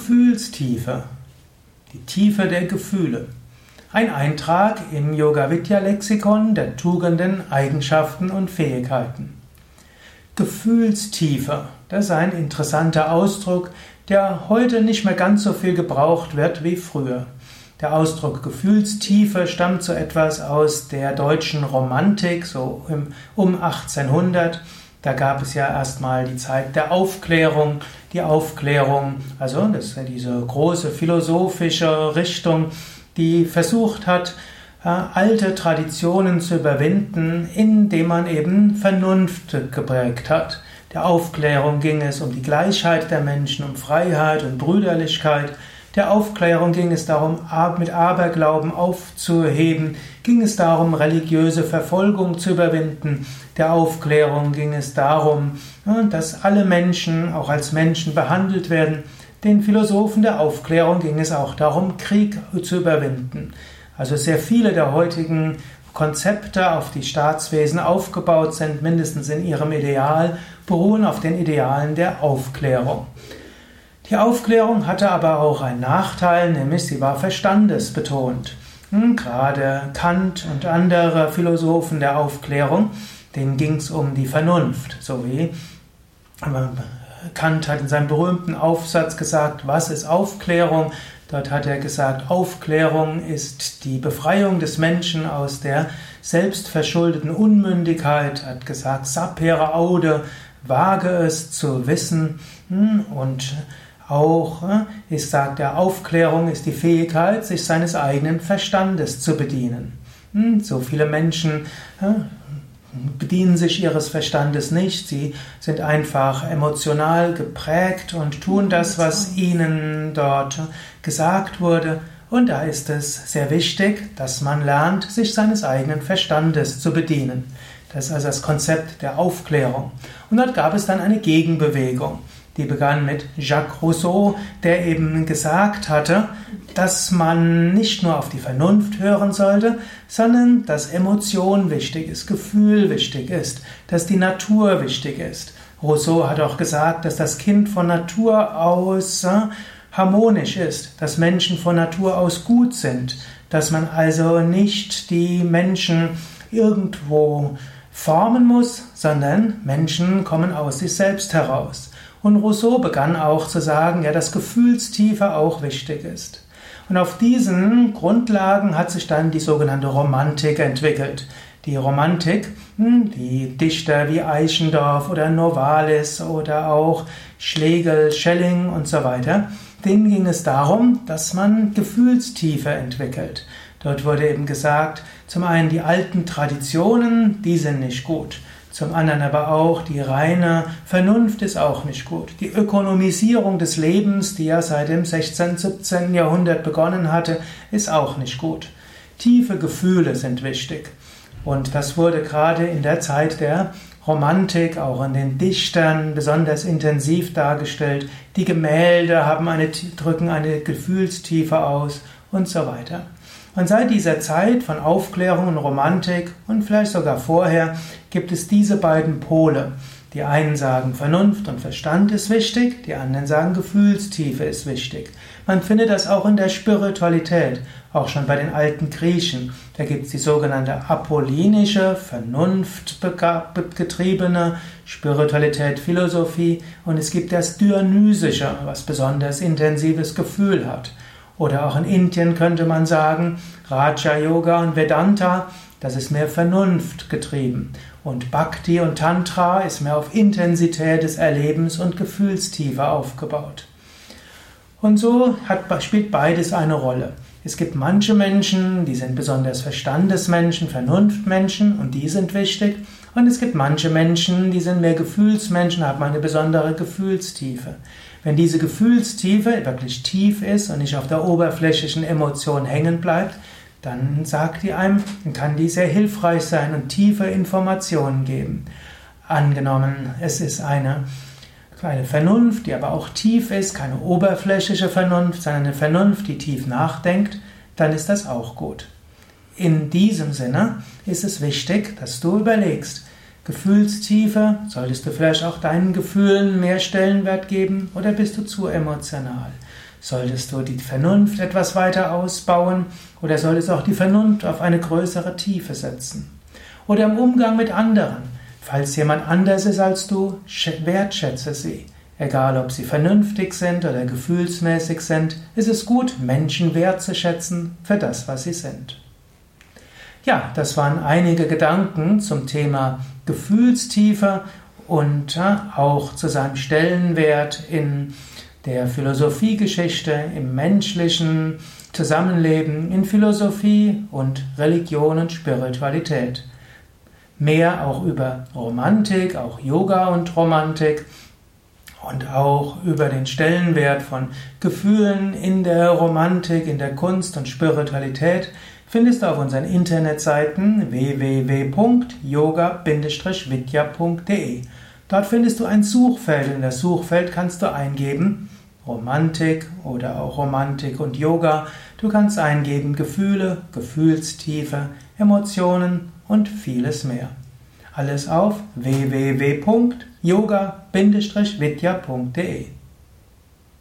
Gefühlstiefe. Die Tiefe der Gefühle. Ein Eintrag im Yoga Vidya Lexikon der Tugenden, Eigenschaften und Fähigkeiten. Gefühlstiefe. Das ist ein interessanter Ausdruck, der heute nicht mehr ganz so viel gebraucht wird wie früher. Der Ausdruck Gefühlstiefe stammt so etwas aus der deutschen Romantik, so um 1800. Da gab es ja erstmal die Zeit der Aufklärung, die Aufklärung, also das diese große philosophische Richtung, die versucht hat, äh, alte Traditionen zu überwinden, indem man eben Vernunft geprägt hat. Der Aufklärung ging es um die Gleichheit der Menschen, um Freiheit und Brüderlichkeit. Der Aufklärung ging es darum, mit Aberglauben aufzuheben, ging es darum, religiöse Verfolgung zu überwinden. Der Aufklärung ging es darum, dass alle Menschen auch als Menschen behandelt werden. Den Philosophen der Aufklärung ging es auch darum, Krieg zu überwinden. Also sehr viele der heutigen Konzepte, auf die Staatswesen aufgebaut sind, mindestens in ihrem Ideal, beruhen auf den Idealen der Aufklärung. Die Aufklärung hatte aber auch einen Nachteil, nämlich sie war verstandesbetont. Hm, gerade Kant und andere Philosophen der Aufklärung, denen ging es um die Vernunft, so wie Kant hat in seinem berühmten Aufsatz gesagt, was ist Aufklärung? Dort hat er gesagt, Aufklärung ist die Befreiung des Menschen aus der selbstverschuldeten Unmündigkeit, hat gesagt, sapere aude, wage es zu wissen hm, und auch, äh, ich sage, Aufklärung ist die Fähigkeit, sich seines eigenen Verstandes zu bedienen. Hm, so viele Menschen äh, bedienen sich ihres Verstandes nicht, sie sind einfach emotional geprägt und tun das, was ihnen dort gesagt wurde. Und da ist es sehr wichtig, dass man lernt, sich seines eigenen Verstandes zu bedienen. Das ist also das Konzept der Aufklärung. Und dort gab es dann eine Gegenbewegung. Die begann mit Jacques Rousseau, der eben gesagt hatte, dass man nicht nur auf die Vernunft hören sollte, sondern dass Emotion wichtig ist, Gefühl wichtig ist, dass die Natur wichtig ist. Rousseau hat auch gesagt, dass das Kind von Natur aus äh, harmonisch ist, dass Menschen von Natur aus gut sind, dass man also nicht die Menschen irgendwo formen muss, sondern Menschen kommen aus sich selbst heraus. Und Rousseau begann auch zu sagen, ja, dass Gefühlstiefe auch wichtig ist. Und auf diesen Grundlagen hat sich dann die sogenannte Romantik entwickelt. Die Romantik, hm, die Dichter wie Eichendorff oder Novalis oder auch Schlegel, Schelling und so weiter, denen ging es darum, dass man Gefühlstiefe entwickelt. Dort wurde eben gesagt, zum einen die alten Traditionen, die sind nicht gut. Zum anderen aber auch die reine Vernunft ist auch nicht gut. Die Ökonomisierung des Lebens, die ja seit dem 16., 17. Jahrhundert begonnen hatte, ist auch nicht gut. Tiefe Gefühle sind wichtig. Und das wurde gerade in der Zeit der Romantik, auch in den Dichtern besonders intensiv dargestellt. Die Gemälde haben eine, drücken eine Gefühlstiefe aus und so weiter. Und seit dieser Zeit von Aufklärung und Romantik und vielleicht sogar vorher gibt es diese beiden Pole. Die einen sagen, Vernunft und Verstand ist wichtig, die anderen sagen, Gefühlstiefe ist wichtig. Man findet das auch in der Spiritualität, auch schon bei den alten Griechen. Da gibt es die sogenannte apollinische, vernunftgetriebene Spiritualität, Philosophie und es gibt das Dionysische, was besonders intensives Gefühl hat. Oder auch in Indien könnte man sagen, Raja Yoga und Vedanta, das ist mehr Vernunft getrieben. Und Bhakti und Tantra ist mehr auf Intensität des Erlebens und Gefühlstiefe aufgebaut. Und so hat, spielt beides eine Rolle. Es gibt manche Menschen, die sind besonders Verstandesmenschen, Vernunftmenschen und die sind wichtig. Und es gibt manche Menschen, die sind mehr Gefühlsmenschen, haben eine besondere Gefühlstiefe. Wenn diese Gefühlstiefe wirklich tief ist und nicht auf der oberflächlichen Emotion hängen bleibt, dann sagt die einem, dann kann die sehr hilfreich sein und tiefe Informationen geben. Angenommen, es ist eine, eine Vernunft, die aber auch tief ist, keine oberflächliche Vernunft, sondern eine Vernunft, die tief nachdenkt, dann ist das auch gut. In diesem Sinne ist es wichtig, dass du überlegst, Gefühlstiefe? Solltest du vielleicht auch deinen Gefühlen mehr Stellenwert geben oder bist du zu emotional? Solltest du die Vernunft etwas weiter ausbauen oder solltest du auch die Vernunft auf eine größere Tiefe setzen? Oder im Umgang mit anderen. Falls jemand anders ist als du, wertschätze sie. Egal, ob sie vernünftig sind oder gefühlsmäßig sind, ist es gut, Menschen wertzuschätzen für das, was sie sind. Ja, das waren einige Gedanken zum Thema Gefühlstiefe und auch zu seinem Stellenwert in der Philosophiegeschichte, im menschlichen Zusammenleben, in Philosophie und Religion und Spiritualität. Mehr auch über Romantik, auch Yoga und Romantik und auch über den Stellenwert von Gefühlen in der Romantik, in der Kunst und Spiritualität findest du auf unseren Internetseiten www.yoga-vidya.de. Dort findest du ein Suchfeld. In das Suchfeld kannst du eingeben Romantik oder auch Romantik und Yoga. Du kannst eingeben Gefühle, Gefühlstiefe, Emotionen und vieles mehr. Alles auf www.yoga-vidya.de